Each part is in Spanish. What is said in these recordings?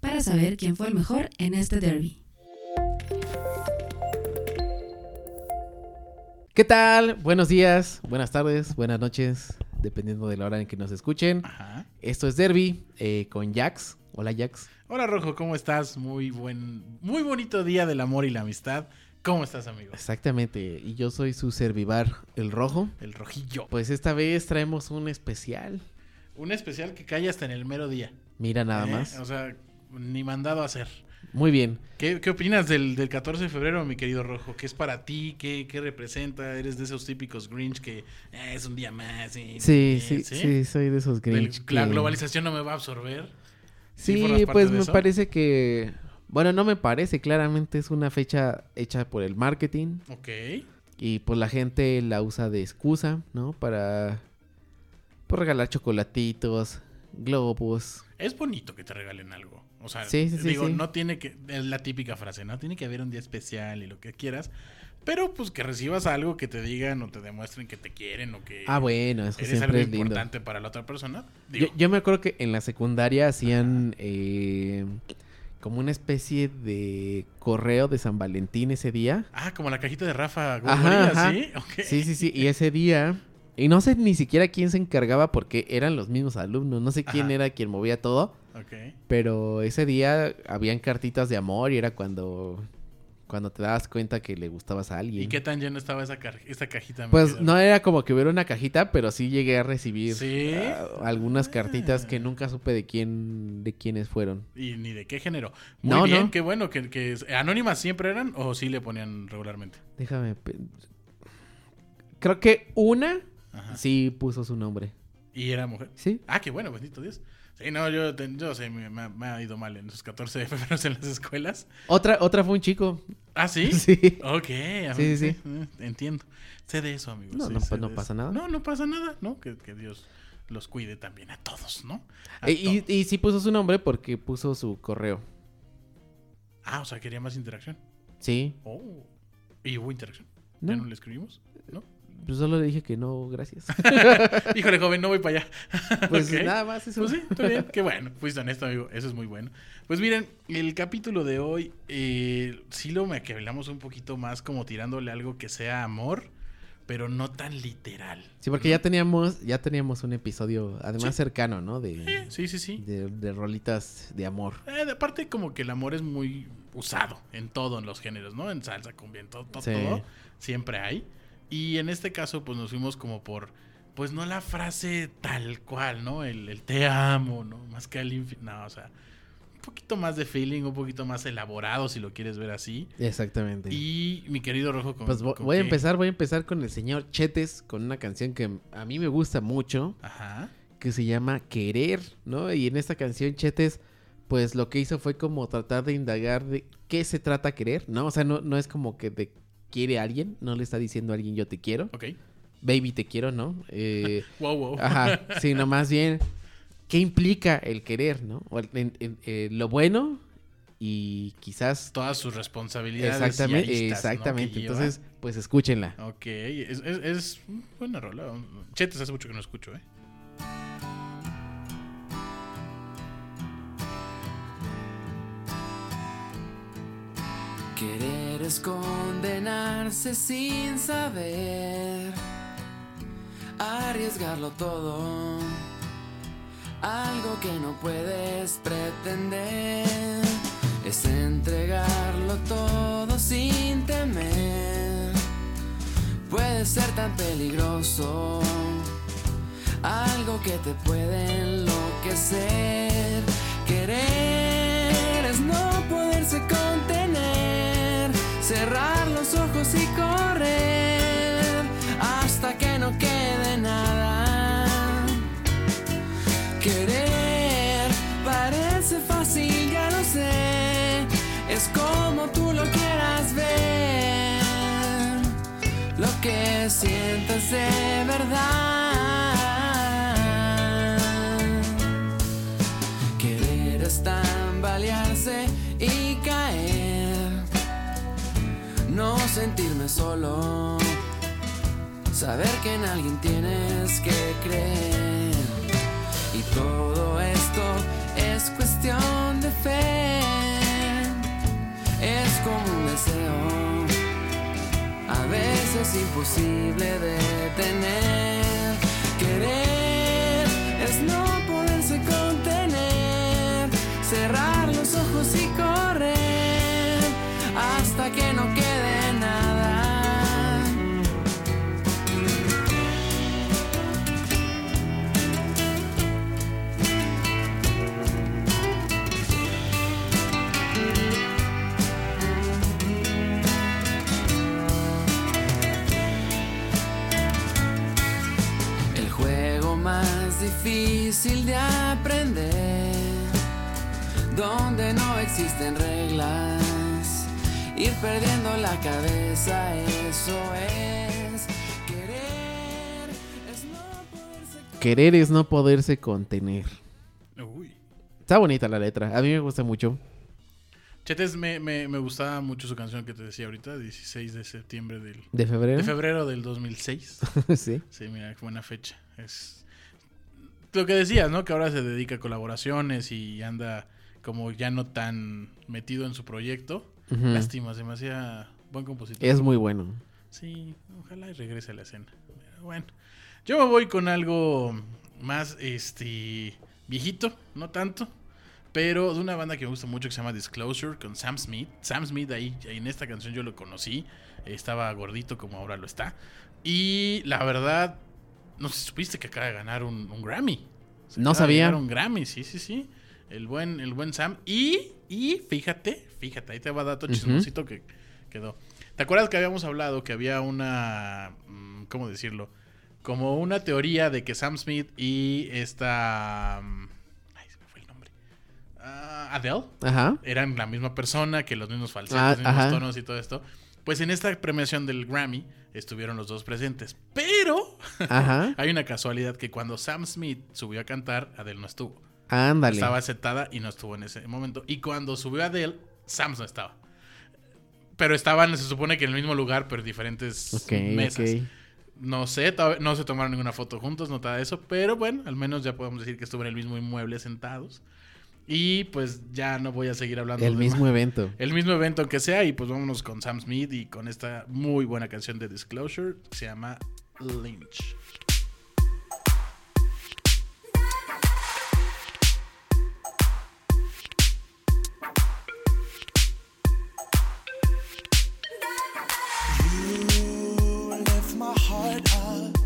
para saber quién fue el mejor en este derby. ¿Qué tal? Buenos días, buenas tardes, buenas noches, dependiendo de la hora en que nos escuchen. Ajá. Esto es Derby eh, con Jax. Hola Jax. Hola Rojo, ¿cómo estás? Muy buen, muy bonito día del amor y la amistad. ¿Cómo estás, amigo? Exactamente, y yo soy su servivar, el rojo. El rojillo. Pues esta vez traemos un especial. Un especial que cae hasta en el mero día. Mira nada ¿eh? más. O sea, ni mandado a hacer. Muy bien. ¿Qué, qué opinas del, del 14 de febrero, mi querido Rojo? ¿Qué es para ti? ¿Qué, qué representa? ¿Eres de esos típicos Grinch que eh, es un día más? Sí, eh, sí, sí, soy de esos Grinch. La globalización no me va a absorber. ¿Sí pues me eso? parece que... Bueno, no me parece, claramente es una fecha hecha por el marketing Ok. y pues la gente la usa de excusa, ¿no? Para pues, regalar chocolatitos, globos. Es bonito que te regalen algo. O sea, Sí, sí, sí, digo, sí. no tiene que, es la típica frase, no tiene que haber un día especial y lo que quieras, pero pues que recibas algo que te digan o te demuestren que te quieren o que Ah, bueno, eso eres algo siempre es lindo. importante para la otra persona. Yo, Digo, yo me acuerdo que en la secundaria hacían eh, como una especie de correo de San Valentín ese día. Ah, como la cajita de Rafa Ajá. ¿sí? Sí, sí, sí. Y ese día... Y no sé ni siquiera quién se encargaba porque eran los mismos alumnos. No sé quién Ajá. era quien movía todo. Ok. Pero ese día habían cartitas de amor y era cuando... Cuando te dabas cuenta que le gustabas a alguien. ¿Y qué tan lleno estaba esa, ca- esa cajita? Pues no era como que hubiera una cajita, pero sí llegué a recibir ¿Sí? ah, algunas cartitas que nunca supe de quién, de quiénes fueron. ¿Y ni de qué género? Muy No, bien, no. qué bueno. que, que ¿Anónimas siempre eran o sí le ponían regularmente? Déjame. Creo que una Ajá. sí puso su nombre. ¿Y era mujer? ¿Sí? Ah, qué bueno, bendito Dios. Sí, no, yo, yo sé, me, me ha- ido mal en esos 14 de febrero en las escuelas. Otra, otra fue un chico. Ah, ¿sí? Sí. Ok, Sí, ver, sí, eh, entiendo. Sé de eso, amigos. No, sí, no, pasa eso. nada. No, no pasa nada, ¿no? Que, que Dios los cuide también a todos, ¿no? A E- y, todos. y sí puso su nombre porque puso su correo. Ah, o sea, quería más interacción. Sí. Oh. ¿Y hubo interacción? No. ¿Ya no le escribimos? ¿No? Pues solo le dije que no, gracias. Híjole, joven, no voy para allá. Pues nada más eso. Pues sí, está bien. Qué bueno. Fuiste honesto, amigo. Eso es muy bueno. Pues miren, el capítulo de hoy, eh, sí lo me hablamos un poquito más como tirándole algo que sea amor, pero no tan literal. Sí, porque ya teníamos, ya teníamos un episodio, además Sí. cercano, ¿no? De, sí, sí, sí. de, de rolitas de amor. Eh, de aparte, como que el amor es muy usado en todo, en los géneros, ¿no? En salsa, cumbia, en todo, todo, Sí. todo, Siempre hay. Y en este caso, pues nos fuimos como por, pues no la frase tal cual, ¿no? El, el te amo, ¿no? Más que el infinito. No, o sea, un poquito más de feeling, un poquito más elaborado, si lo quieres ver así. Exactamente. Y mi querido Rojo, con, Pues con voy a empezar, voy a empezar con el señor Chetes, con una canción que a mí me gusta mucho, Ajá. que se llama Querer, ¿no? Y en esta canción Chetes, pues lo que hizo fue como tratar de indagar de qué se trata querer, ¿no? O sea, no, no es como que te quiere a alguien, no le está diciendo a alguien yo te quiero, Ok. baby te quiero, ¿no? Eh, Wow, wow. ajá, sino más bien, ¿qué implica el querer, ¿no? O el- eh, lo bueno y quizás... Todas sus responsabilidades. Exactamente, exactamente. Entonces, pues escúchenla. Ok, es, es, es buena rola. Chetes hace mucho que no escucho, ¿eh? Querer es condenarse sin saber, arriesgarlo todo, algo que no puedes pretender, es entregarlo todo sin temer, puede ser tan peligroso, algo que te puede enloquecer, querer cerrar los ojos y correr hasta que no quede nada. Querer parece fácil, ya lo sé, es como tú lo quieras ver, lo que sientas de verdad. No sentirme solo. Saber que en alguien tienes que creer. Y todo esto es cuestión de fe. Es como un deseo a veces imposible de tener. Querer es no poderse contener, cerrar los ojos y difícil de aprender, donde no existen reglas, ir perdiendo la cabeza, eso es querer, es no poderse Querer es no poderse contener. Uy. Está bonita la letra. A mí me gusta mucho. Chetes, me, me, me gustaba mucho su canción que te decía ahorita, 16 de septiembre del... ¿De febrero? De febrero del 2006. sí. Sí, mira, qué buena fecha. Es lo que decías, ¿no? Que ahora se dedica a colaboraciones y anda como ya no tan metido en su proyecto. Lástima, se me hacía buen compositor. Es muy bueno. Sí, ojalá y regrese a la escena. Bueno, yo me voy con algo más, este, viejito, no tanto, pero de una banda que me gusta mucho que se llama Disclosure con Sam Smith. Sam Smith ahí en esta canción yo lo conocí, estaba gordito como ahora lo está. Y la verdad, no sé supiste que acaba de ganar un, un Grammy. Se No sabía. ganar un Grammy, sí, sí, sí. El buen, el buen Sam. Y, y fíjate, fíjate, ahí te va dato chismosito que quedó. ¿Te acuerdas que habíamos hablado que había una, mm, ¿cómo decirlo? Como una teoría de que Sam Smith y esta... mm, Ay, se me fue el nombre. Ah, Adele Ajá. eran la misma persona, que los mismos falsetes, Ah, los mismos ajá. tonos y todo esto. Pues en esta premiación del Grammy estuvieron los dos presentes. Pero Ajá. hay una casualidad que cuando Sam Smith subió a cantar, Adele no estuvo. Ándale. Estaba sentada y no estuvo en ese momento. Y cuando subió Adele, Sam no estaba. Pero estaban, se supone que en el mismo lugar, pero en diferentes mesas. No sé, no se tomaron ninguna foto juntos, no nada de eso, pero bueno, al menos ya podemos decir que estuvo en el mismo inmueble sentados. Y pues ya no voy a seguir hablando El de mismo más. evento. El mismo evento que sea, y pues vámonos con Sam Smith y con esta muy buena canción de Disclosure que se llama Lynch. You lift my heart up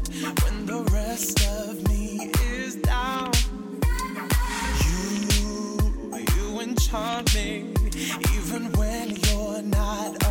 when the rest of me is down. Me even when you're not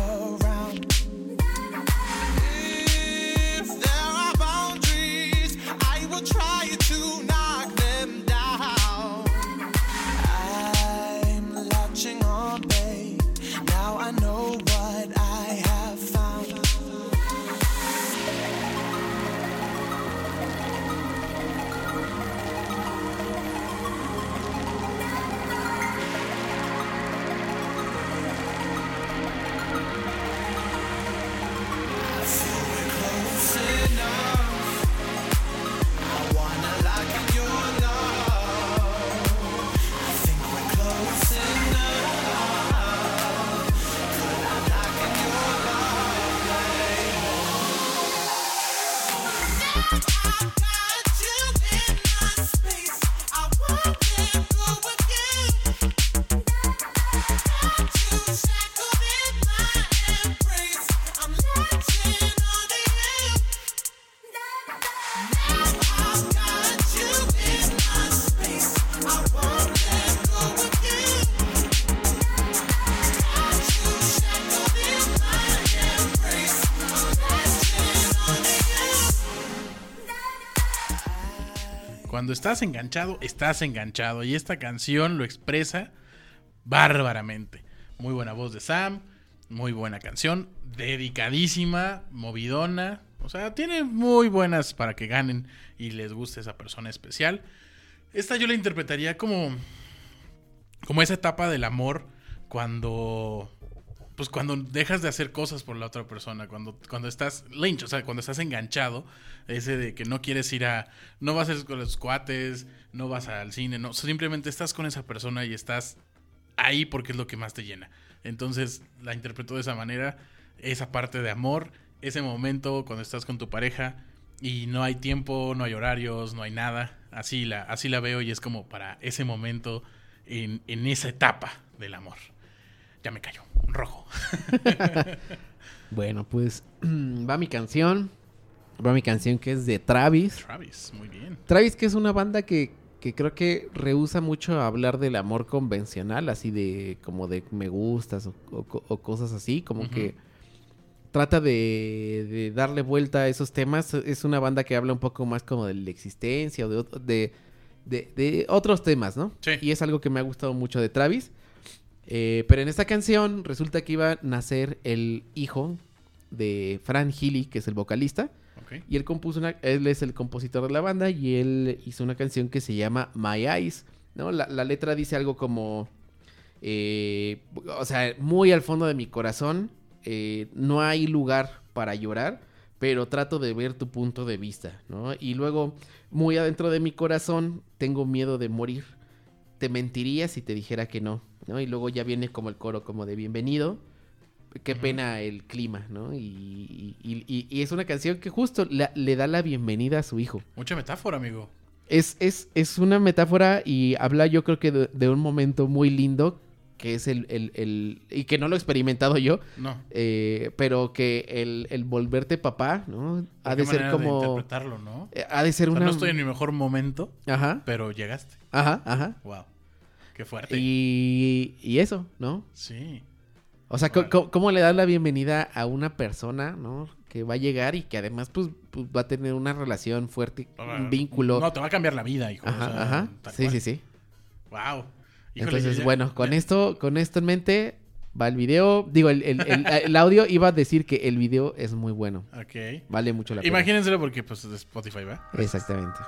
estás enganchado, estás enganchado. Y esta canción lo expresa bárbaramente. Muy buena voz de Sam, muy buena canción, dedicadísima, movidona. O sea, tiene muy buenas para que ganen y les guste esa persona especial. Esta yo la interpretaría como. como esa etapa del amor cuando. Pues cuando dejas de hacer cosas por la otra persona, cuando, cuando estás lynch, o sea, cuando estás enganchado, ese de que no quieres ir a, no vas a ir con los cuates, no vas al cine, no, simplemente estás con esa persona y estás ahí porque es lo que más te llena. Entonces la interpreto de esa manera, esa parte de amor, ese momento cuando estás con tu pareja y no hay tiempo, no hay horarios, no hay nada. Así la, así la veo y es como para ese momento en, en esa etapa del amor. Ya me cayó, rojo. Bueno, pues va mi canción. Va mi canción que es de Travis. Travis, muy bien. Travis, que es una banda que, que creo que rehúsa mucho hablar del amor convencional, así de como de me gustas o, o- o cosas así, como que trata de, de darle vuelta a esos temas. Es una banda que habla un poco más como de la existencia o de, de- de otros temas, ¿no? Sí. Y es algo que me ha gustado mucho de Travis. Eh, pero en esta canción resulta que iba a nacer el hijo de Fran Healy, que es el vocalista. Y él compuso una, él es el compositor de la banda y él hizo una canción que se llama My Eyes, ¿no? La, la letra dice algo como, eh, o sea, muy al fondo de mi corazón, eh, no hay lugar para llorar, pero trato de ver tu punto de vista, ¿no? Y luego, muy adentro de mi corazón, tengo miedo de morir, te mentiría si te dijera que no, ¿no? Y luego ya viene como el coro como de bienvenido, qué pena el clima, ¿no? Y, y- y- y- y es una canción que justo la- le da la bienvenida a su hijo. Mucha metáfora, amigo. Es, es, es una metáfora y habla yo creo que de, de un momento muy lindo, que es el, el- el- y que no lo he experimentado yo, No. eh, pero que el, el volverte papá, ¿no? Ha ¿Qué de ser como... interpretarlo, ¿no? eh, ha de ser O sea, una... no estoy en mi mejor momento, Ajá, pero llegaste. ajá, ajá. Wow. Qué fuerte. Y, y eso, ¿no? Sí. O sea, co- ¿cómo le das la bienvenida a una persona, ¿no? Que va a llegar y que además, pues, pues, va a tener una relación fuerte, un vínculo. No, te va a cambiar la vida, hijo. ajá, o sea, ajá. Sí, cual. sí, sí. Wow. Entonces, bueno, con esto, con esto en mente, va el video. Digo, el, el- el- el audio iba a decir que el video es muy bueno. Ok. Vale mucho la pena. Imagínenselo porque, pues, es de Spotify, ¿va? Exactamente.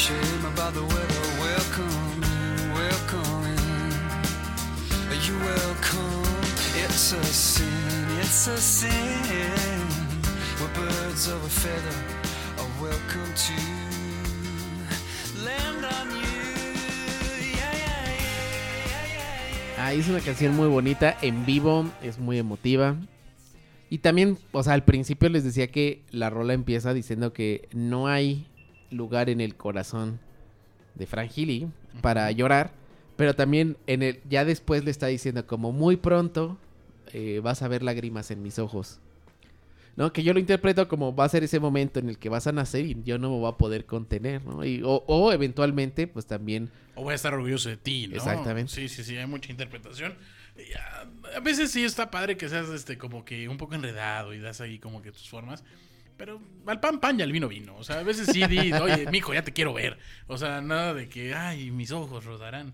Shame about the weather. Welcome in, welcome in. Are you welcome? It's a sin, it's a sin. We're birds of a feather are welcome to land on you. Yeah, yeah, yeah, yeah, yeah, yeah. Ah, es una canción muy bonita, en vivo, es muy emotiva. Y también, o sea, al principio les decía que la rola empieza diciendo que no hay lugar en el corazón de Frank Healy para llorar, pero también en el ya después le está diciendo como muy pronto eh, vas a ver lágrimas en mis ojos. ¿No? Que yo lo interpreto como va a ser ese momento en el que vas a nacer y yo no me voy a poder contener, ¿no? Y, o, o eventualmente, pues también O voy a estar orgulloso de ti, ¿no? Exactamente. Sí, sí, sí, hay mucha interpretación. A, a veces sí está padre que seas este como que un poco enredado y das ahí como que tus formas. Pero al pan pan y al vino vino. O sea, a veces sí di, oye, mijo, ya te quiero ver. O sea, nada de que, ay, mis ojos rodarán.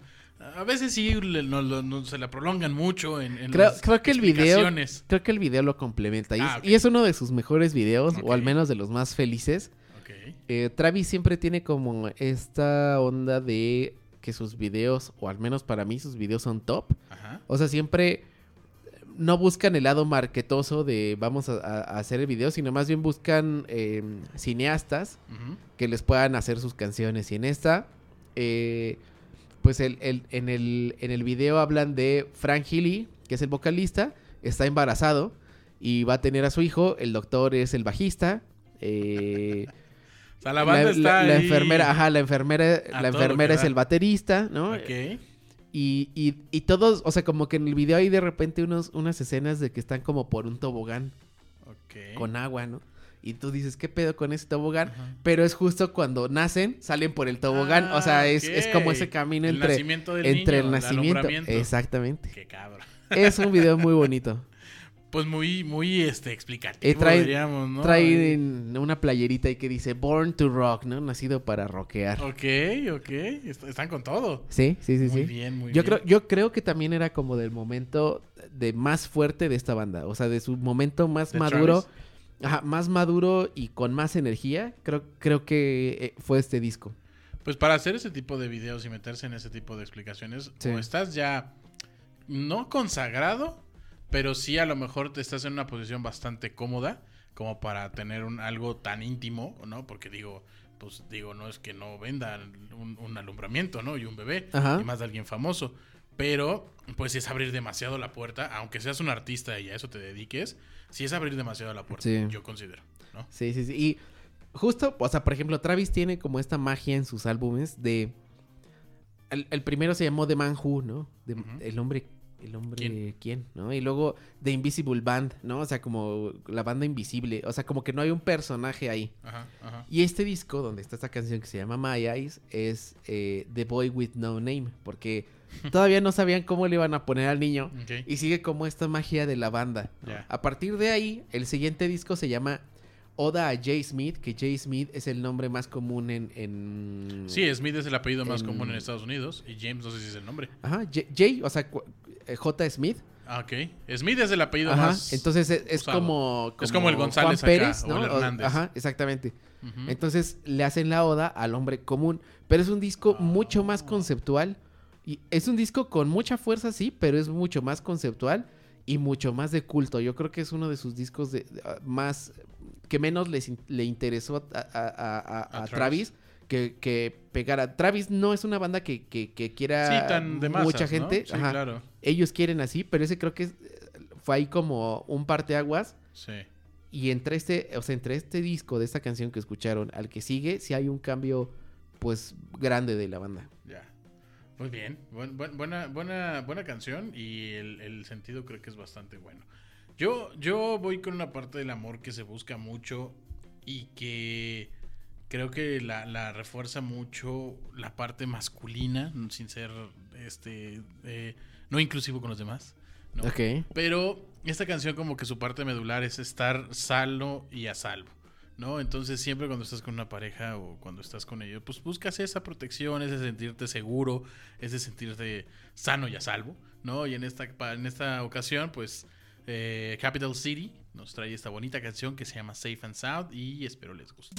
A veces sí no- no- no- se la prolongan mucho en, en Creo, las creo que el video creo que el video lo complementa y, Ah, es, y es uno de sus mejores videos o al menos de los más felices. Ok. Eh, Travis siempre tiene como esta onda de que sus videos o al menos para mí sus videos son top. Ajá. O sea, siempre no buscan el lado marquetoso de vamos a, hacer el video, sino más bien buscan eh, cineastas que les puedan hacer sus canciones. Y en esta, eh, pues el, el- en, el, en el video hablan de Frank Healy, que es el vocalista, está embarazado y va a tener a su hijo. El doctor es el bajista. eh, O sea, la banda la, está la ahí. enfermera, ajá, la enfermera, la enfermera es el baterista, ¿no? Ok. Y, y, y todos, o sea, como que en el video hay de repente unos, unas escenas de que están como por un tobogán con agua, ¿no? Y tú dices, ¿qué pedo con ese tobogán? Ajá. Pero es justo cuando nacen, salen por el tobogán. o sea, Ah, es, es como ese camino El entre, nacimiento del entre niño, el el nacimiento. alumbramiento. Exactamente. Qué cabrón. Es un video muy bonito. Pues muy, muy este, explicativo, Eh, trae- diríamos, ¿no? Trae en una playerita ahí que dice Born to Rock, ¿no? Nacido para rockear. Ok, ok. Est- Están con todo. Sí, sí, sí, muy sí. bien, muy yo bien. creo, yo creo que también era como del momento de más fuerte de esta banda. O sea, de su momento más ¿De maduro. Travis? Ajá, más maduro y con más energía. Creo, creo que eh, fue este disco. Pues para hacer ese tipo de videos y meterse en ese tipo de explicaciones, Sí. o estás ya no consagrado, pero sí a lo mejor te estás en una posición bastante cómoda como para tener un, algo tan íntimo, ¿no? Porque digo, pues digo, no es que no vendan un, un alumbramiento, ¿no? Y un bebé, Ajá. y más de alguien famoso. Pero, pues es abrir demasiado la puerta, aunque seas un artista y a eso te dediques, sí es abrir demasiado la puerta, Sí. yo considero, ¿no? Sí, sí, sí. Y justo, o sea, por ejemplo, Travis tiene como esta magia en sus álbumes de... El, el primero se llamó The Man Who, ¿no? De-. El hombre... El hombre... ¿Quién? ¿Quién? ¿No? Y luego The Invisible Band, ¿no? O sea, como la banda invisible. O sea, como que no hay un personaje ahí. Ajá, ajá. Y este disco, donde está esta canción que se llama My Eyes, es eh, The Boy With No Name. Porque todavía no sabían cómo le iban a poner al niño. Y sigue como esta magia de la banda. A partir de ahí, el siguiente disco se llama Oda a Jay Smith, que Jay Smith es el nombre más común en... en... Sí, Smith es el apellido más común en Estados Unidos y James no sé si es el nombre. Ajá, J- Jay, o sea, eh, J. Smith. Ah, ok. Smith es el apellido Ajá, más. entonces es, como, Es como el González Juan acá, Pérez, o ¿no? el O- Hernández. Ajá, exactamente. Entonces le hacen la oda al hombre común. Pero es un disco mucho más Ah. conceptual. Y es un disco con mucha fuerza, sí, pero es mucho más conceptual y mucho más de culto. Yo creo que es uno de sus discos de, de, ah, más que menos les in- le interesó a, a- a- a- A a Travis. Travis que, que pegara. Travis no es una banda que, que- que quiera Sí, tan de masas, mucha ¿no? gente. Sí, Ajá. claro. Ellos quieren así, pero ese creo que fue ahí como un parteaguas. Sí. Y entre este, o sea, entre este disco de esta canción que escucharon al que sigue, sí hay un cambio, pues, grande de la banda. Ya. Muy bien. Buen- buen- buena, buena, buena canción y el, el sentido creo que es bastante bueno. Yo, yo voy con una parte del amor que se busca mucho y que creo que la, la refuerza mucho la parte masculina, sin ser este eh, no inclusivo con los demás. ¿no? Ok. Pero esta canción como que su parte medular es estar sano y a salvo, ¿no? Entonces siempre cuando estás con una pareja o cuando estás con ellos, pues buscas esa protección, ese sentirte seguro, ese sentirte sano y a salvo, ¿no? Y en esta, en esta ocasión, pues eh, Capital City nos trae esta bonita canción que se llama Safe and Sound y espero les guste.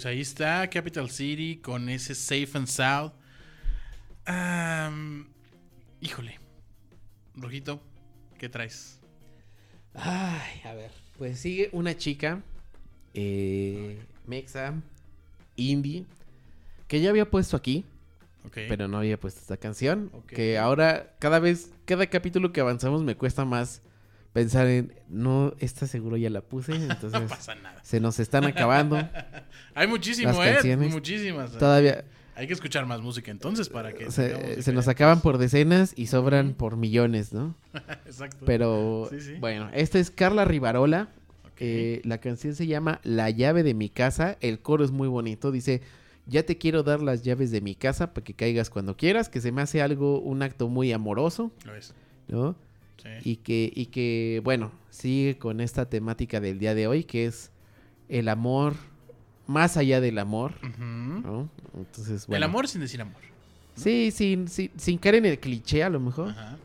Pues ahí está Capital City con ese Safe and Sound. Híjole. Rojito, ¿qué traes? Ay, a ver. Pues sigue una chica, eh, Mexa, indie, que ya había puesto aquí, pero no había puesto esta canción. Que ahora, cada vez, cada capítulo que avanzamos me cuesta más pensar en, no, esta seguro ya la puse, no entonces pasa nada. se nos están acabando. Hay muchísimo, Las ¿eh? canciones. Muchísimas. Todavía Hay que escuchar más música entonces para que... se, se nos acaban por decenas y sobran por millones, ¿no? Exacto. Pero Sí, sí. bueno, esta es Carla Rivarola. Ok. Eh, la canción se llama La llave de mi casa. El coro es muy bonito. Dice, ya te quiero dar las llaves de mi casa para que caigas cuando quieras. Que se me hace algo, un acto muy amoroso, Lo es. ¿no? Sí. Y que, y que, bueno, sigue con esta temática del día de hoy, que es el amor más allá del amor. Entonces, El bueno. amor sin decir amor. Sí, sin, sin, sin caer en el cliché a lo mejor. Ajá.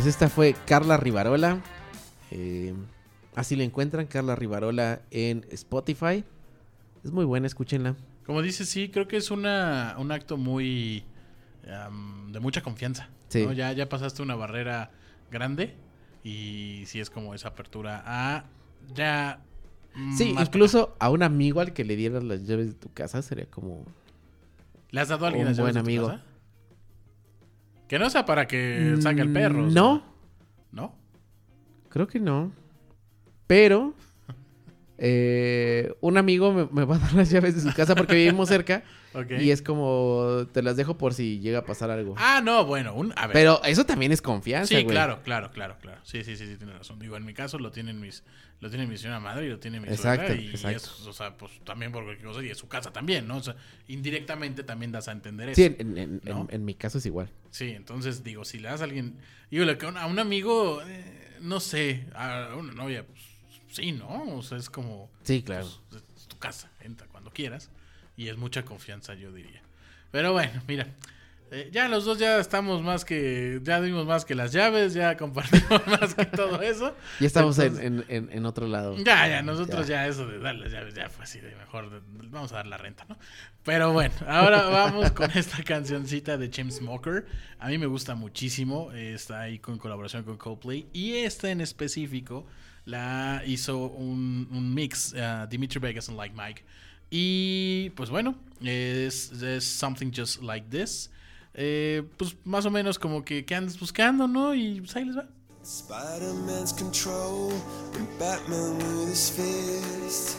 Pues esta fue Carla Rivarola. Eh, así la encuentran, Carla Rivarola en Spotify. Es muy buena, escúchenla. Como dices, sí, creo que es una, un acto muy... de mucha confianza. Sí. ¿no? Ya, ya pasaste una barrera grande y sí es como esa apertura a ya... Sí, incluso a un amigo al que le dieras las llaves de tu casa sería como... ¿Le has dado a alguien un las llaves buen de tu amigo. casa? Que no sea para que saque el perro. o Mm, sea, No, ¿No? creo que no. Pero eh, un amigo me, me va a dar las llaves de su casa porque vivimos cerca. Y es como, te las dejo por si llega a pasar algo. Ah, no, bueno, un, a ver. Pero eso también es confianza, sí, güey. claro, claro, claro, claro. Sí, sí, sí, sí, tiene razón. Digo, en mi caso lo tienen mis, lo tiene mi señora madre y lo tiene mi Exacto, suegra y exacto. es, o sea, pues también por cualquier cosa y es su casa también, ¿no? O sea, indirectamente también das a entender eso. Sí, en, en- en- ¿No? en- en mi caso es igual. Sí, entonces digo, si le das a alguien, digo, a un amigo, eh, no sé, a una novia, pues sí, ¿no? O sea, es como, Sí, claro. pues, es tu casa, entra cuando quieras y es mucha confianza, yo diría. Pero bueno, mira, eh, ya los dos ya estamos más que, ya dimos más que las llaves, ya compartimos más que todo eso. Ya estamos en- Entonces- en, en- en otro lado. Ya, ya, nosotros ya. eso de dar las llaves ya fue así de mejor, de- vamos a dar la renta, ¿no? Pero bueno, ahora vamos con esta cancioncita de Chainsmoker. A mí me gusta muchísimo, eh, está ahí con colaboración con Coldplay y esta en específico la hizo un, un mix uh, Dimitri Vegas and Like Mike. Y pues bueno, es, Something Just Like This. Eh, pues más o menos como que, que andas buscando, ¿no? Y pues ahí les va. Spider Man's control Batman with his fist.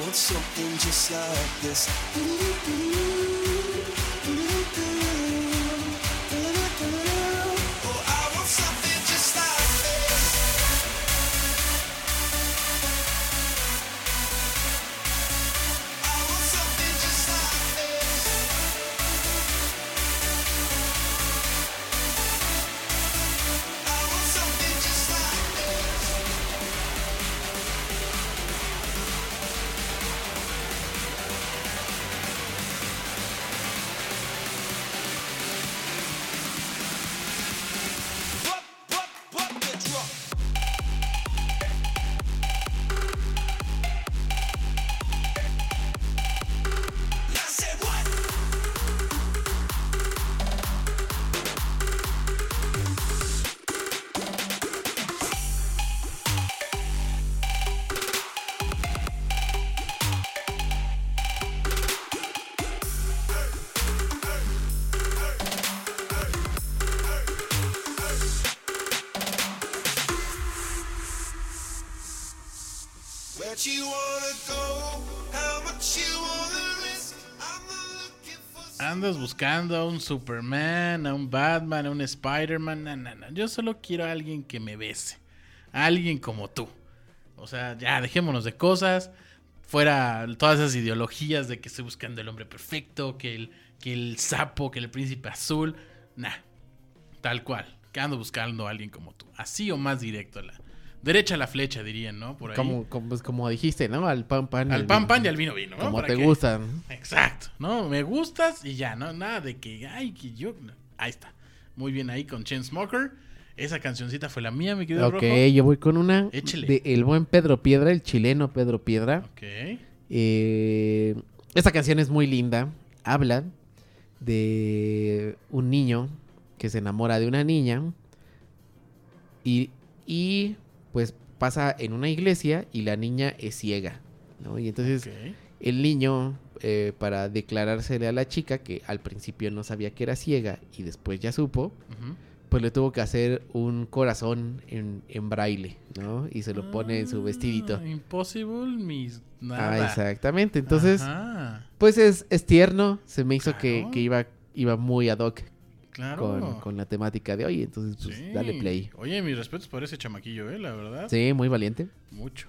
Want something just like this. Do-do-do, do-do-do, do-do-do. Buscando a un Superman, a un Batman, a un Spider-Man. No, no, no. Yo solo quiero a alguien que me bese. A alguien como tú. O sea, ya dejémonos de cosas. Fuera todas esas ideologías de que estoy buscando el hombre perfecto, que el, que el sapo, que el príncipe azul. Nah. Tal cual. Que ando buscando a alguien como tú. Así o más directo. La, derecha a la flecha, dirían, ¿no? Por ahí. Como, como, pues, como dijiste, ¿no? Al pan pan. Al pan pan y al vino vino. ¿no? Como te que- gustan. Exacto, ¿no? Me gustas y ya, ¿no? Nada de que, ay, que yo... Ahí está. Muy bien ahí con Chainsmoker. Esa cancioncita fue la mía, mi querido Ok, Rojo. yo voy con una Échele. de el buen Pedro Piedra, el chileno Pedro Piedra. Ok. Eh, esta canción es muy linda. Habla de un niño que se enamora de una niña y, y, pues pasa en una iglesia y la niña es ciega. ¿no? Y entonces el niño, eh, para declarársele a la chica, que al principio no sabía que era ciega y después ya supo, pues le tuvo que hacer un corazón en, en braille, ¿no? Y se lo pone en su vestidito. Ah, Impossible, mis... Ah, Nada. exactamente. Entonces, Ajá, pues es, es tierno. Se me hizo que, que iba, iba muy ad hoc claro. con, con la temática de hoy. Entonces, pues Sí. dale play. Oye, mis respetos por ese chamaquillo, ¿eh? La verdad. Sí, muy valiente. Mucho.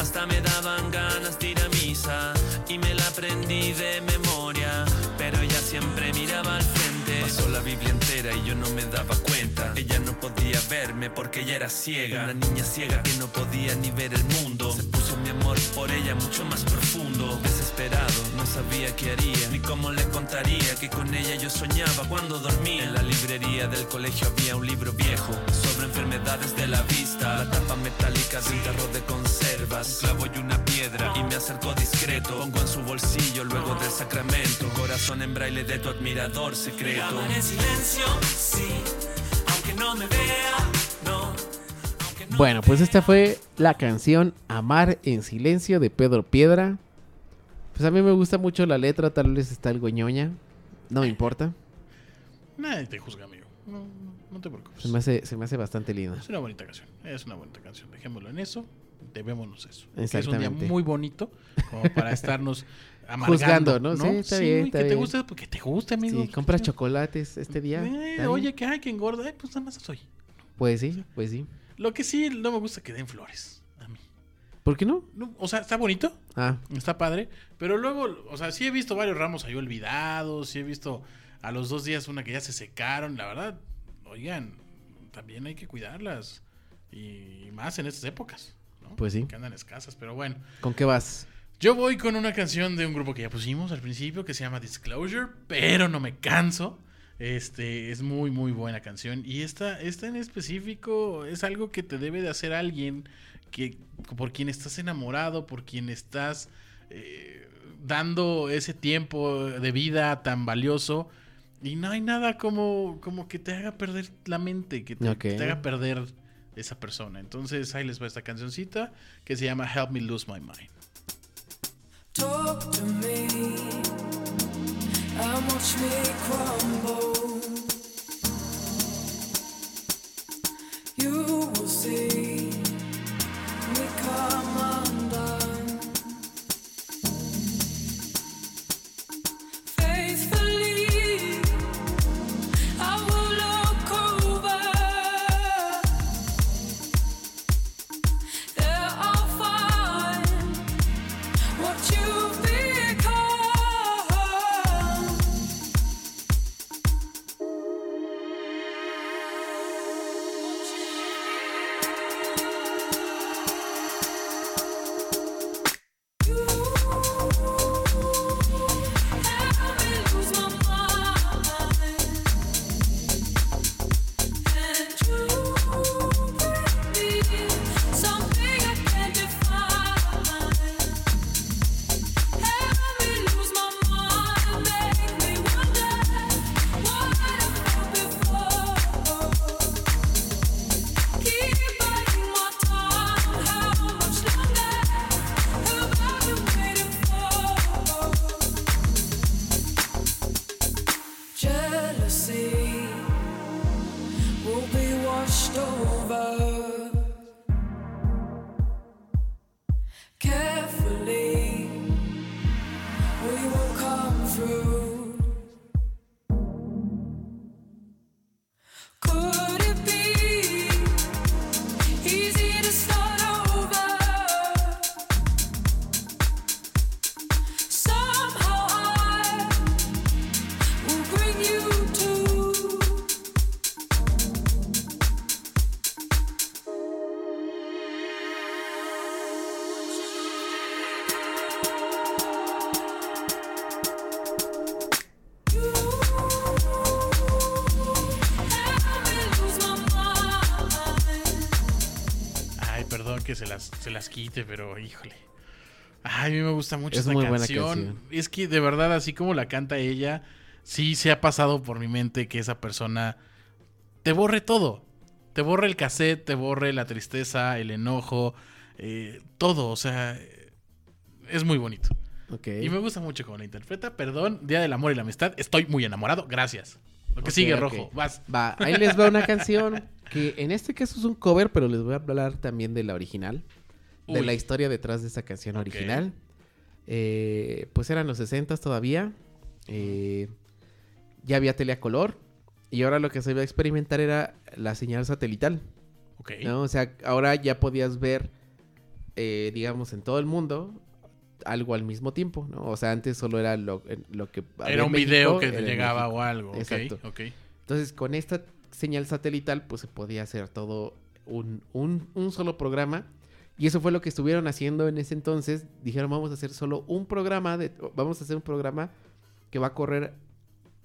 hasta me daban ganas de misa, y me la aprendí de memoria, pero ella siempre miraba al frente. Pasó la Biblia entera y yo no me daba cuenta. Ella no podía verme porque ella era ciega. Una niña ciega que no podía ni ver el mundo. Por ella mucho más profundo. Desesperado, no sabía qué haría ni cómo le contaría que con ella yo soñaba cuando dormía. En la librería del colegio había un libro viejo sobre enfermedades de la vista. La tapa metálica de un tarro de conservas, un clavo y una piedra. Y me acercó discreto, pongo en su bolsillo luego del sacramento. Corazón en braille de tu admirador secreto. En silencio, sí, aunque no me vea, Bueno, pues esta fue la canción Amar en Silencio de Pedro Piedra. Pues a mí me gusta mucho la letra, tal vez está algo ñoña. No me importa. Nadie te juzga, amigo. No, no, no te preocupes. Se me hace, se me hace bastante linda. Es una bonita canción. Es una bonita canción. Dejémoslo en eso. Debémonos eso. Es un día muy bonito como para estarnos amargando. Juzgando, ¿no? Sí, está bien, está que te bien. guste, porque te guste, amigo. Si compras chocolates este día. Eh, oye, que hay que engorda. Eh, pues nada más soy. Pues sí, pues sí. Lo que sí no me gusta que den flores. A mí. ¿Por qué no? No, o sea, está bonito. Ah, Está padre. Pero luego, o sea, sí he visto varios ramos ahí olvidados. Sí he visto a los dos días una que ya se secaron. La verdad, oigan, también hay que cuidarlas. Y más en estas épocas. ¿no? Pues sí. Que andan escasas. Pero bueno. ¿con qué vas? Yo voy con una canción de un grupo que ya pusimos al principio que se llama Disclosure, pero no me canso. Este es muy muy buena canción y esta esta en específico es algo que te debe de hacer alguien que por quien estás enamorado, por quien estás eh, dando ese tiempo de vida tan valioso y no hay nada como como que te haga perder la mente, que te, Ok. que te haga perder esa persona. Entonces ahí les va esta cancioncita que se llama Help Me Lose My Mind. Talk to me and watch me crumble. You will see me come undone. Come through. Las, quite, pero híjole. Ay, a mí me gusta mucho Es esta muy buena canción. Es que de verdad, así como la canta ella, sí se ha pasado por mi mente que esa persona te borre todo. Te borre el cassette, te borre la tristeza, el enojo, eh, todo. O sea, es muy bonito. Ok. Y me gusta mucho cómo la interpreta. Perdón, Día del Amor y la Amistad. Estoy muy enamorado. Gracias. Lo que sigue. Rojo. Vas. Va, ahí les va una canción que en este caso es un cover, pero les voy a hablar también de la original. De la historia detrás de esa canción original. Eh, pues eran los 60 todavía. Eh, ya había tele a color. Y ahora lo que se iba a experimentar era la señal satelital. Ok. ¿no? O sea, ahora ya podías ver, eh, digamos, en todo el mundo algo al mismo tiempo, ¿no? O sea, antes solo era lo, que... había Era un México, video que te llegaba o algo. Exacto. ok. Entonces, con esta señal satelital, pues se podía hacer todo un, un- un solo programa. Y eso fue lo que estuvieron haciendo en ese entonces. Dijeron, vamos a hacer solo un programa, de, vamos a hacer un programa que va a correr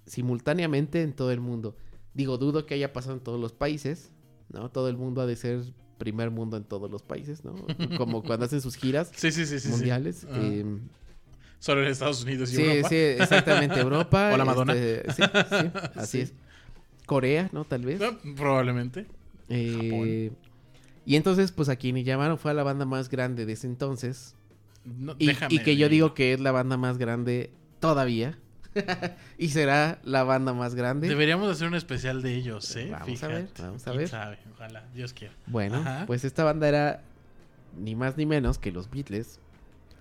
simultáneamente en todo el mundo. Digo, dudo que haya pasado en todos los países, ¿no? Todo el mundo ha de ser primer mundo en todos los países, ¿no? Como cuando hacen sus giras Sí, sí, sí, mundiales. Em, Solo en Estados Unidos y Sí, Europa. sí, exactamente. Europa. O la Madonna. este, sí, sí, así Sí. es. Corea, ¿no? Tal vez. Ah, Probablemente. Eh, y entonces, pues a quien llamaron fue a la banda más grande de ese entonces. No, Y, déjame y que yo digo que es la banda más grande todavía. y será la banda más grande. Deberíamos hacer un especial de ellos, ¿eh? Vamos a ver, vamos a ¿Quién ver. sabe? Ojalá, Dios quiera. Bueno, Ajá. pues esta banda era ni más ni menos que los Beatles.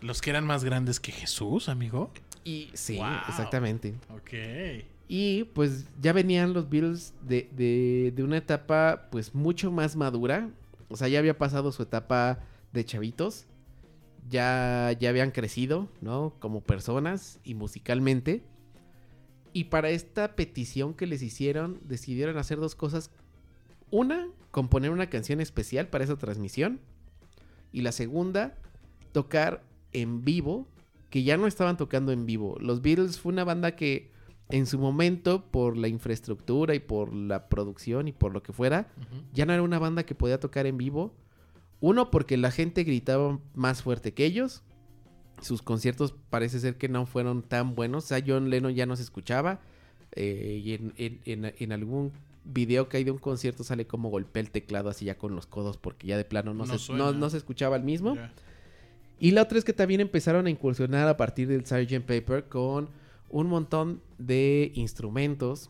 Los que eran más grandes que Jesús, amigo. Y sí, Wow. exactamente. Ok. Y pues ya venían los Beatles de, de, de una etapa pues mucho más madura. O sea, ya había pasado su etapa de chavitos. Ya, ya habían crecido, ¿no? Como personas y musicalmente. Y para esta petición que les hicieron, decidieron hacer dos cosas. Una, componer una canción especial para esa transmisión. Y la segunda, tocar en vivo, que ya no estaban tocando en vivo. Los Beatles fue una banda que en su momento, por la infraestructura y por la producción y por lo que fuera, ya no era una banda que podía tocar en vivo. Uno, porque la gente gritaba más fuerte que ellos. Sus conciertos parece ser que no fueron tan buenos. O sea, John Lennon ya no se escuchaba. eh, y en, en- en- en algún video que hay de un concierto sale como golpea el teclado así ya con los codos porque ya de plano no, No se, no, no se escuchaba el mismo. Y la otra es que también empezaron a incursionar a partir del Sgt. Paper con un montón de instrumentos.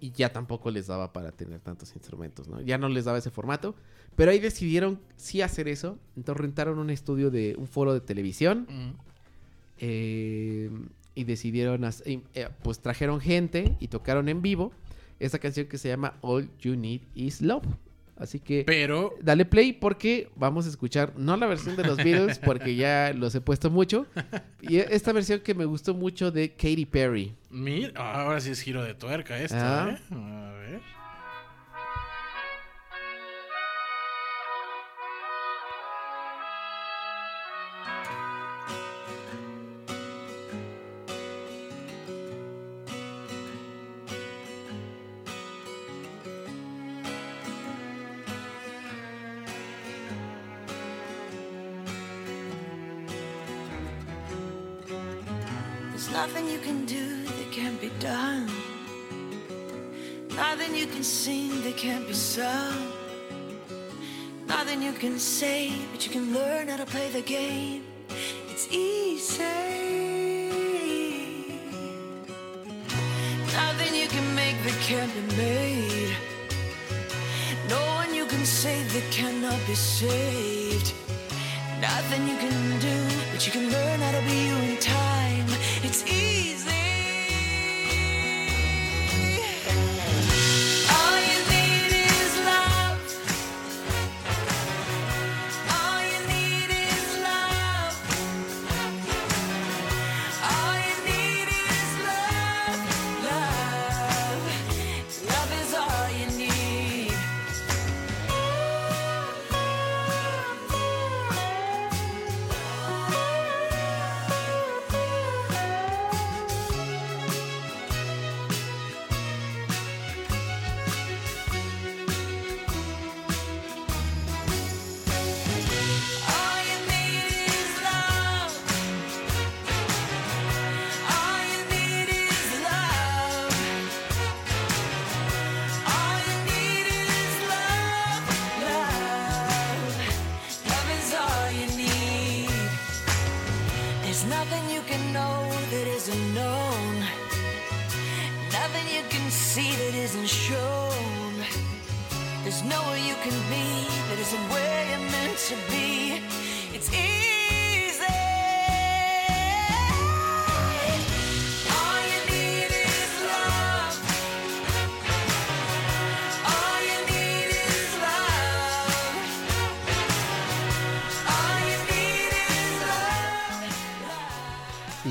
Y ya tampoco les daba para tener tantos instrumentos, ¿no? Ya no les daba ese formato. Pero ahí decidieron sí hacer eso. Entonces rentaron un estudio de un foro de televisión. Eh, y decidieron, eh, pues trajeron gente y tocaron en vivo esa canción que se llama All You Need Is Love. Así que Pero dale play porque vamos a escuchar no la versión de los Beatles porque ya los he puesto mucho y esta versión que me gustó mucho de Katy Perry. mira, ahora sí es giro de tuerca esto, Ah. ¿eh? A ver. Can say, but you can learn how to play the game. It's easy. Nothing you can make that can't be made. No one you can save that cannot be saved. Nothing you can do, but you can learn how to be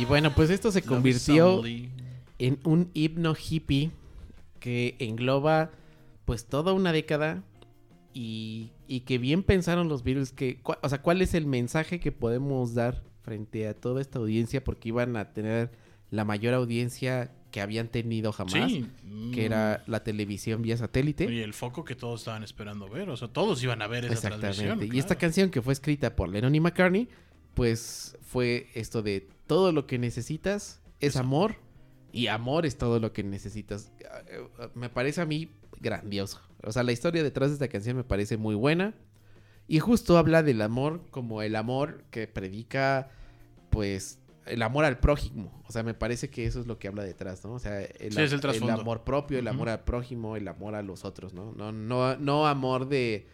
bueno, pues esto se convirtió en un himno hippie que engloba pues toda una década y, y que bien pensaron los Beatles que, cua- o sea, cuál es el mensaje que podemos dar frente a toda esta audiencia porque iban a tener la mayor audiencia que habían tenido jamás, Sí. que era la televisión vía satélite. Y el foco que todos estaban esperando ver. O sea, todos iban a ver esa Exactamente. transmisión. Y esta canción que fue escrita por Lennon y McCartney, pues fue esto de todo lo que necesitas es Eso. amor y amor es todo lo que necesitas. Me parece a mí grandioso. O sea, la historia detrás de esta canción me parece muy buena y justo habla del amor como el amor que predica pues el amor al prójimo. O sea, me parece que eso es lo que habla detrás, ¿no? O sea, el, Sí, es el trasfondo. amor propio, el amor al prójimo, el amor a los otros, ¿no? No, no, no amor de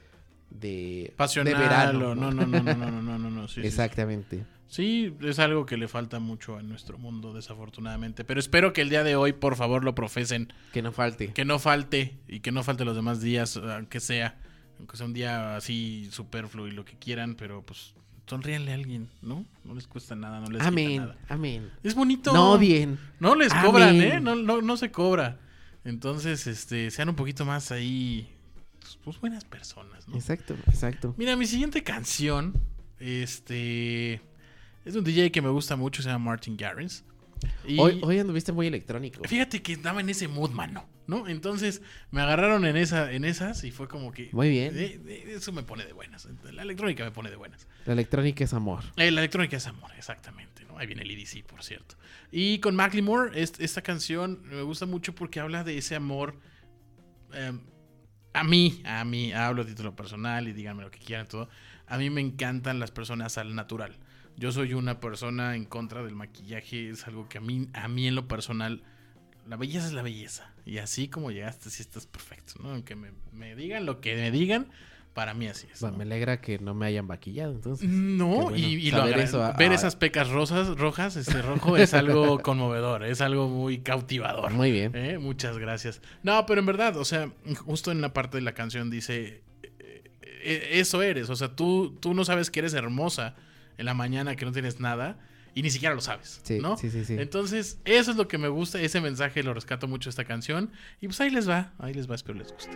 de Pasional de verano, o- no, no, no, no, no, no, no, no, no, sí. Exactamente. Sí, es algo que le falta mucho en nuestro mundo, desafortunadamente. Pero espero que el día de hoy, por favor, lo profesen. Que no falte. Que no falte y que no falte los demás días, aunque sea. Aunque sea un día así superfluo y lo que quieran, pero pues sonríanle a alguien, ¿no? No les cuesta nada, no les Amén, nada. amén. Es bonito. No bien. No les Amén. cobran, ¿eh? No, no, no se cobra. Entonces, este, sean un poquito más ahí, pues buenas personas, ¿no? Exacto, exacto. Mira, mi siguiente canción, este, es un DJ que me gusta mucho, se llama Martin Garrix. Y Hoy, hoy anduviste muy electrónico. fíjate que estaba en ese mood, mano, ¿no? Entonces me agarraron en esa, en esas y fue como que. Muy bien. eh, eh, eso me pone de buenas. La electrónica me pone de buenas. La electrónica es amor. Eh, la electrónica es amor, exactamente, ¿no? Ahí viene el EDC, por cierto. Y con Macklemore, est- esta canción me gusta mucho porque habla de ese amor. eh, a mí, a mí, hablo a título personal y díganme lo que quieran, todo. A mí me encantan las personas al natural. Yo soy una persona en contra del maquillaje, es algo que a mí, a mí en lo personal, la belleza es la belleza. Y así como llegaste, sí estás perfecto, ¿no? Aunque me, me digan lo que me digan, para mí así es. Bueno, ¿no? me alegra que no me hayan vaquillado, entonces. No, bueno y, lo eso ver esas pecas rosas, rojas, este rojo, es algo conmovedor, es algo muy cautivador. Muy bien. ¿eh? Muchas gracias. No, pero en verdad, o sea, justo en la parte de la canción dice, eh, eh, eso eres, o sea, tú, tú no sabes que eres hermosa en la mañana, que no tienes nada, y ni siquiera lo sabes, Sí, ¿no? sí, sí, sí. Entonces, eso es lo que me gusta, ese mensaje lo rescato mucho esta canción, y pues ahí les va, ahí les va, espero les guste.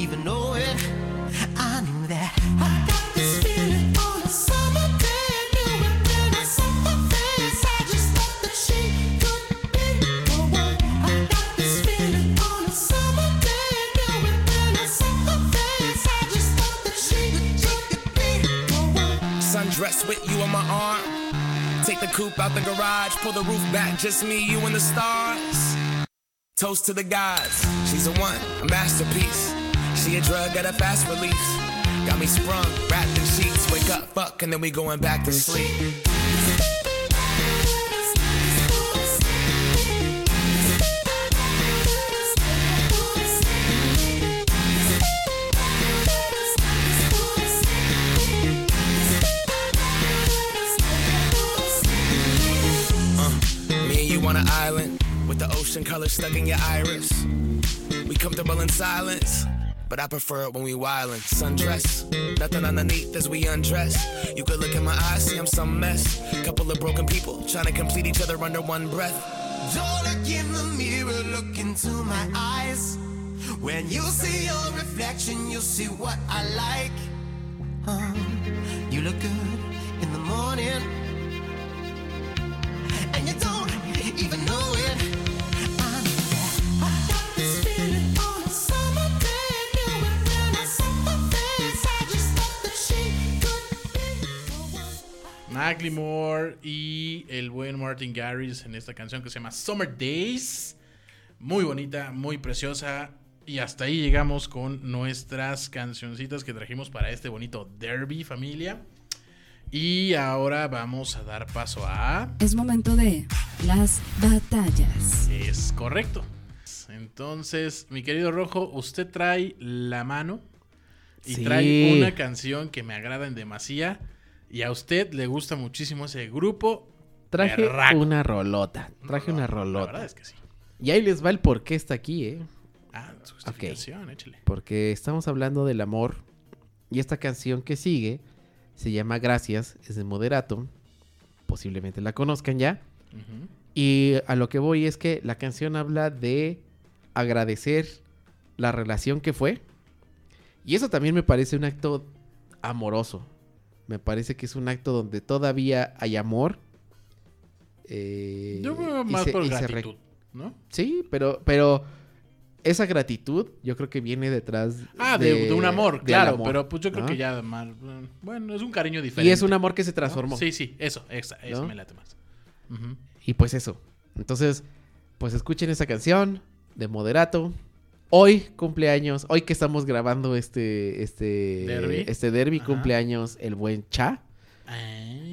even know it. I knew that. I got this feeling on a summer day. I knew it when I saw her face. I just thought that she could be the one. I got this feeling on a summer day. I knew it when I saw her face. I just thought that she could be the one. Sundress with you on my arm. Take the coupe out the garage, pull the roof back, just me, you, and the stars. Toast to the gods. She's a one, a masterpiece. She a drug at a fast release. Got me sprung, wrapped in sheets. Wake up, fuck, and then we going back to sleep. Uh, you on an island with the ocean color stuck in your iris. We comfortable in silence, but I prefer it when we wildin'. Sundress, nothing underneath as we undress. You could look in my eyes, see I'm some mess. Couple of broken people trying to complete each other under one breath. Don't look in the mirror, look into my eyes. When you see your reflection, you'll see what I like. Uh, Macklemore y el buen Martin Garrix en esta canción que se llama Summer Days. Muy bonita, muy preciosa. Y hasta ahí llegamos con nuestras cancioncitas que trajimos para este bonito derby, familia. Y ahora vamos a dar paso a... Es momento de las batallas. Es correcto. Entonces, mi querido Rojo, usted trae la mano y Sí. trae una canción que me agrada en demasía. Y a usted le gusta muchísimo ese grupo. Traje berraco. una rolota. Traje una La rolota. verdad es que sí. Y ahí les va el por qué está aquí, ¿eh? Ah, su justificación, échale. Porque estamos hablando del amor. Y esta canción que sigue se llama Gracias, es de Moderato. Posiblemente la conozcan ya. Y a lo que voy es que la canción habla de agradecer la relación que fue. Y eso también me parece un acto amoroso. Me parece que es un acto donde todavía hay amor. Eh, Yo veo y más se- por gratitud, ¿no? Sí, pero, pero esa gratitud yo creo que viene detrás Ah, de, de un amor, claro. amor, pero pues yo creo ¿no? que ya mal. Bueno, es un cariño diferente. Y es un amor que se ¿no? transformó. Sí, sí, eso, esa- eso me late más. Y pues eso. Entonces, pues escuchen esa canción de Moderato. Hoy cumpleaños, hoy que estamos grabando este este Derby. este derby Ajá. cumpleaños el buen Cha,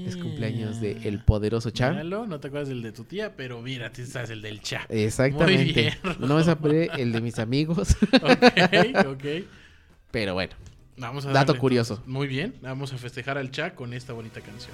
es cumpleaños de el poderoso Cha. Míralo, no te acuerdas del de tu tía, pero mira, tú sabes el del cha. Exactamente. Muy. No me el de mis amigos, ok, ok. pero bueno. Vamos a Dato darle, curioso. entonces. Muy bien, vamos a festejar al cha con esta bonita canción.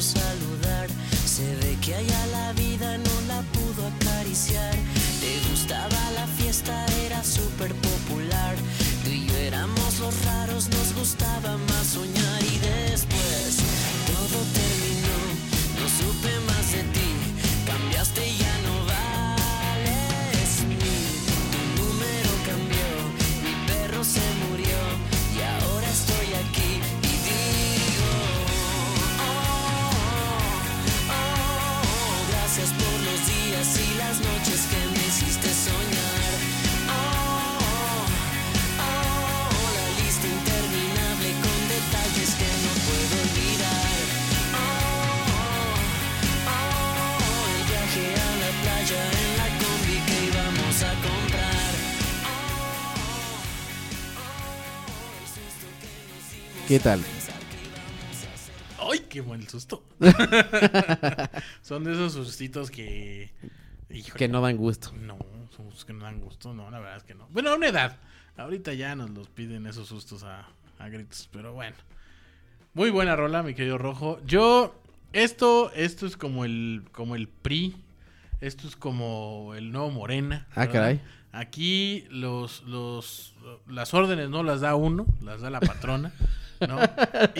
saludar. Se ve que allá la vida no la pudo acariciar. Te gustaba la fiesta, era súper popular. Tú y yo éramos los raros, nos gustaba más soñar. Y después ¿Qué tal? ¡Ay, qué buen susto! Son de esos sustitos que. híjole, Que no dan gusto. No, son sustos que no dan gusto, no, la verdad es que no. Bueno, a una edad. Ahorita ya nos los piden esos sustos a, a gritos, pero bueno. Muy buena rola, mi querido Rojo. Yo, esto, esto es como el, como el PRI. Esto es como el nuevo Morena. Ah, ¿verdad? caray. Aquí los, los, las órdenes no las da uno, las da la patrona. ¿no?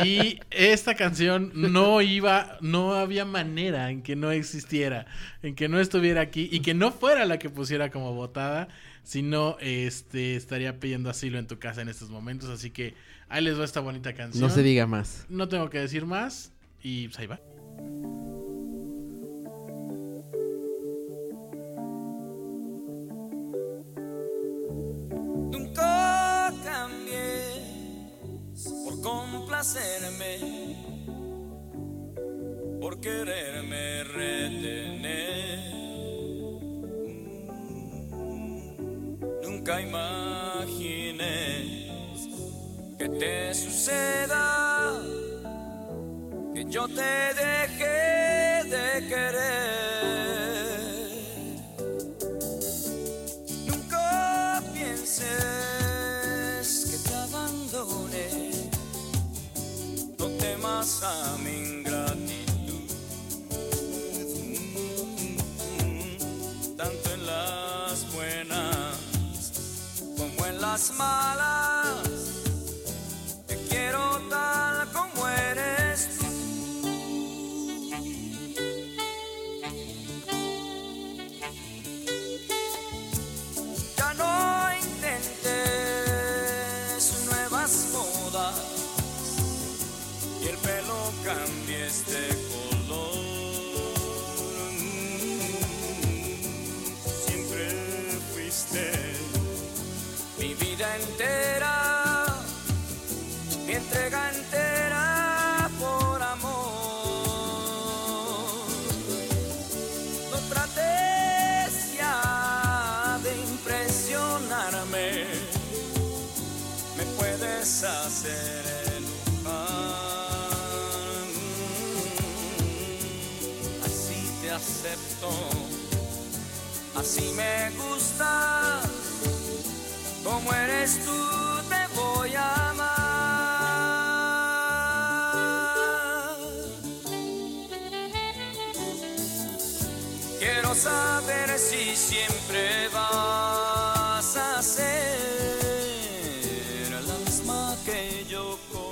Y esta canción no iba, no había manera en que no existiera, en que no estuviera aquí y que no fuera la que pusiera como votada, sino este estaría pidiendo asilo en tu casa en estos momentos. Así que ahí les va esta bonita canción. No se diga más. No tengo que decir más y pues ahí va. Nunca complacerme, por quererme retener. Nunca imagines que te suceda que yo te dejé de querer. Así me gusta, como eres tú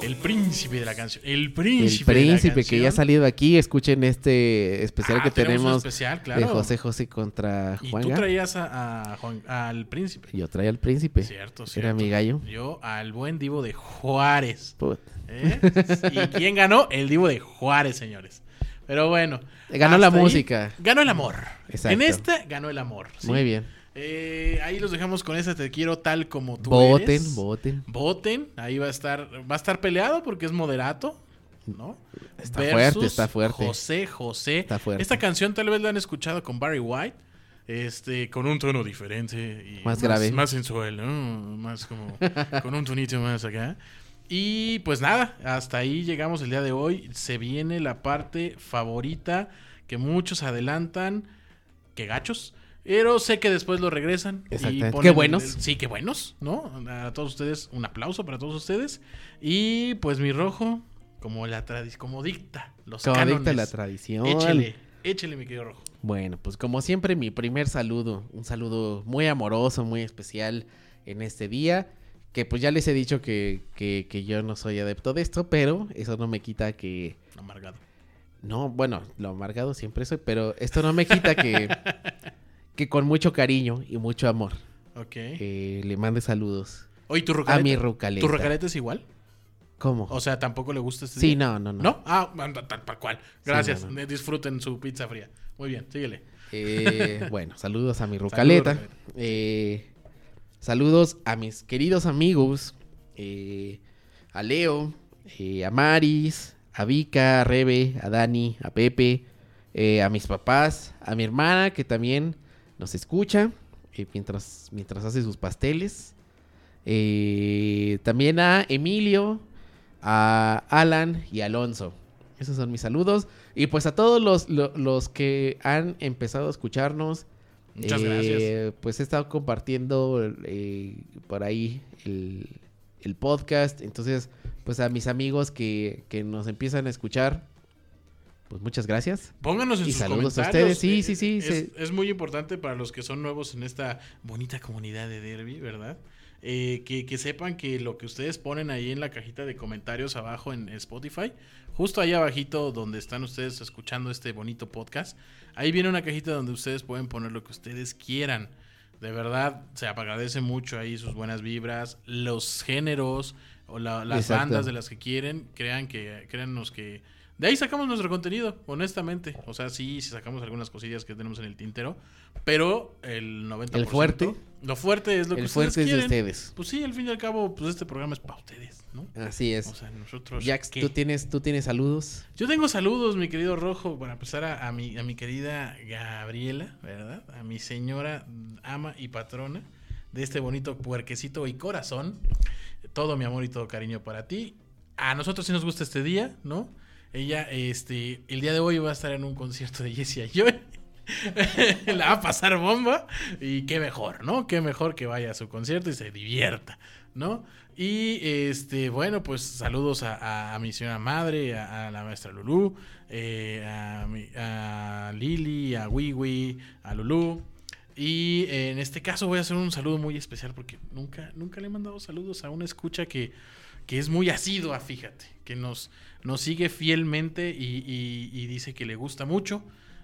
El príncipe de la canción. El El príncipe. de la príncipe que ya ha salido aquí, escuchen este especial Ah, que tenemos especial, de claro. José José contra Y Juan. tú traías a, a Juan- al príncipe. Yo traía al príncipe. Cierto, Era cierto. mi gallo. Yo al buen divo de Juárez. ¿Eh? ¿Y quién ganó? El divo de Juárez, señores. Pero bueno. Ganó la ahí, música. Ganó el amor. Exacto. En esta ganó el amor. ¿sí? Muy bien. Eh, ahí los dejamos con esta Te quiero tal como tú Voten, eres. voten. Voten. Ahí va a estar va a estar peleado porque es moderato, ¿no? Está fuerte, está fuerte. José José. Está fuerte. Esta canción tal vez la han escuchado con Barry White. Este, con un tono diferente y Más grave. más sensual, ¿no? Más como con un tonito más acá. Y pues nada, hasta ahí llegamos el día de hoy. Se viene la parte favorita que muchos adelantan, que gachos. Pero sé que después lo regresan. y Exactamente. ponen Qué buenos. el- sí, qué buenos, ¿no? A todos ustedes, un aplauso para todos ustedes. Y pues mi rojo, como la tradición, como dicta los Como dicta la tradición. Échele, échele, mi querido rojo. Bueno, pues como siempre, mi primer saludo, un saludo muy amoroso, muy especial en este día, que pues ya les he dicho que, que, que yo no soy adepto de esto, pero eso no me quita que... Amargado. No, bueno, lo amargado siempre soy, pero esto no me quita que, que con mucho cariño y mucho amor Ok. eh, le mande saludos Oye, ¿tu a mi rucaleta. ¿Tu rucaleta es igual? ¿Cómo? O sea, ¿tampoco le gusta este Sí, día? no, no, no. ¿No? Ah, tal para cual. Gracias. no, no. Eh, Disfruten su pizza fría. Muy bien, síguele. Eh, bueno, saludos a mi Rucaleta. Eh, saludos a mis queridos amigos. eh, a Leo, a Maris, a Vika, a Rebe, a Dani, a Pepe, a mis papás, a mi hermana que también nos escucha eh, mientras, mientras hace sus pasteles. Eh, también a Emilio, a Alan y Alonso. Esos son mis saludos. Y pues a todos los, lo- los que han empezado a escucharnos. Muchas eh, gracias. Pues he estado compartiendo eh, por ahí el, el podcast. Entonces, pues a mis amigos que, que nos empiezan a escuchar, pues muchas gracias. Pónganos en Y sus saludos a comentarios. ustedes. Sí, Eh, sí, sí. Es, muy importante para los que son nuevos en esta bonita comunidad de Derby, ¿verdad? Eh, que, que sepan que lo que ustedes ponen ahí en la cajita de comentarios abajo en Spotify, justo ahí abajito donde están ustedes escuchando este bonito podcast, ahí viene una cajita donde ustedes pueden poner lo que ustedes quieran. De verdad, se agradece mucho ahí sus buenas vibras, los géneros o la- las Exacto. bandas de las que quieren, crean que, créannos que de ahí sacamos nuestro contenido, honestamente. O sea, sí, sí sacamos algunas cosillas que tenemos en el tintero, pero el 90%. El fuerte. Lo fuerte es lo que El ustedes fuerte es de ustedes. Pues sí, al fin y al cabo, pues este programa es para ustedes, ¿no? Así es. O sea, nosotros. Jax. ¿tú tienes, ¿tú tienes saludos? Yo tengo saludos, mi querido Rojo, para empezar a, a mi, a mi querida Gabriela, ¿verdad? A mi señora ama y patrona de este bonito puerquecito y corazón. Todo mi amor y todo cariño para ti. A nosotros sí nos gusta este día, ¿no? Ella, este, el día de hoy va a estar en un concierto de Jessie Ayoy. La va a pasar bomba. Y qué mejor, ¿no? Qué mejor que vaya a su concierto y se divierta, ¿no? Y este, bueno, pues saludos a, a- mi señora madre, a, a la maestra Lulú, eh, a Lili, a Wiwi, a Lulú. Y eh, en este caso voy a hacer un saludo muy especial porque nunca, nunca le he mandado saludos a una escucha que, que es muy asidua, fíjate, que nos, nos sigue fielmente y, y- y dice que le gusta mucho.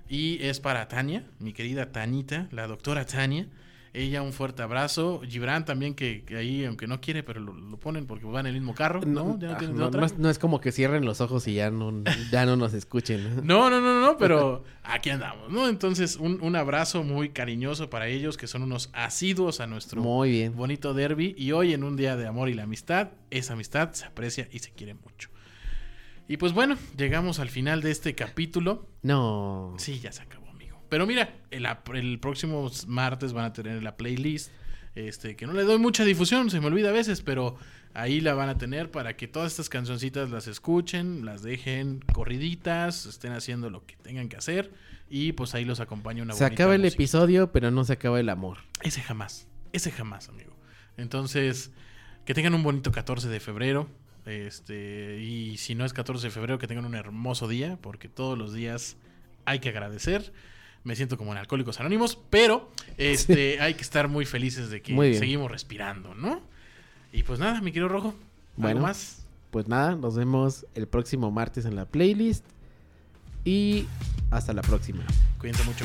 Y es para Tania, mi querida Tanita, la doctora Tania. Ella un fuerte abrazo. Gibran también, que, que ahí, aunque no quiere, pero lo, lo ponen porque va en el mismo carro, ¿no? Ya no ah, tienen no, otra. no es, no es como que cierren los ojos y ya no, ya no nos escuchen. No, no, no, no, pero aquí andamos, ¿no? Entonces, un, un abrazo muy cariñoso para ellos, que son unos asiduos a nuestro Muy bien. bonito derby. Y hoy, en un día de amor y la amistad, esa amistad se aprecia y se quiere mucho. Y pues bueno, llegamos al final de este capítulo. No. Sí, ya se acabó. Pero mira, el, el próximo martes van a tener la playlist. Este, que no le doy mucha difusión, se me olvida a veces, pero ahí la van a tener para que todas estas cancioncitas las escuchen, las dejen corriditas, estén haciendo lo que tengan que hacer y pues ahí los acompaña una Se bonita acaba el música. episodio, pero no se acaba el amor. Ese jamás, ese jamás, amigo. Entonces, que tengan un bonito 14 de febrero. Este, y si no es 14 de febrero, que tengan un hermoso día, porque todos los días hay que agradecer. Me siento como en Alcohólicos Anónimos, pero este, hay que estar muy felices de que seguimos respirando, ¿no? Y pues nada, mi querido Rojo, ¿algo Bueno, más? pues nada, nos vemos el próximo martes en la playlist. Y hasta la próxima. Cuídense mucho.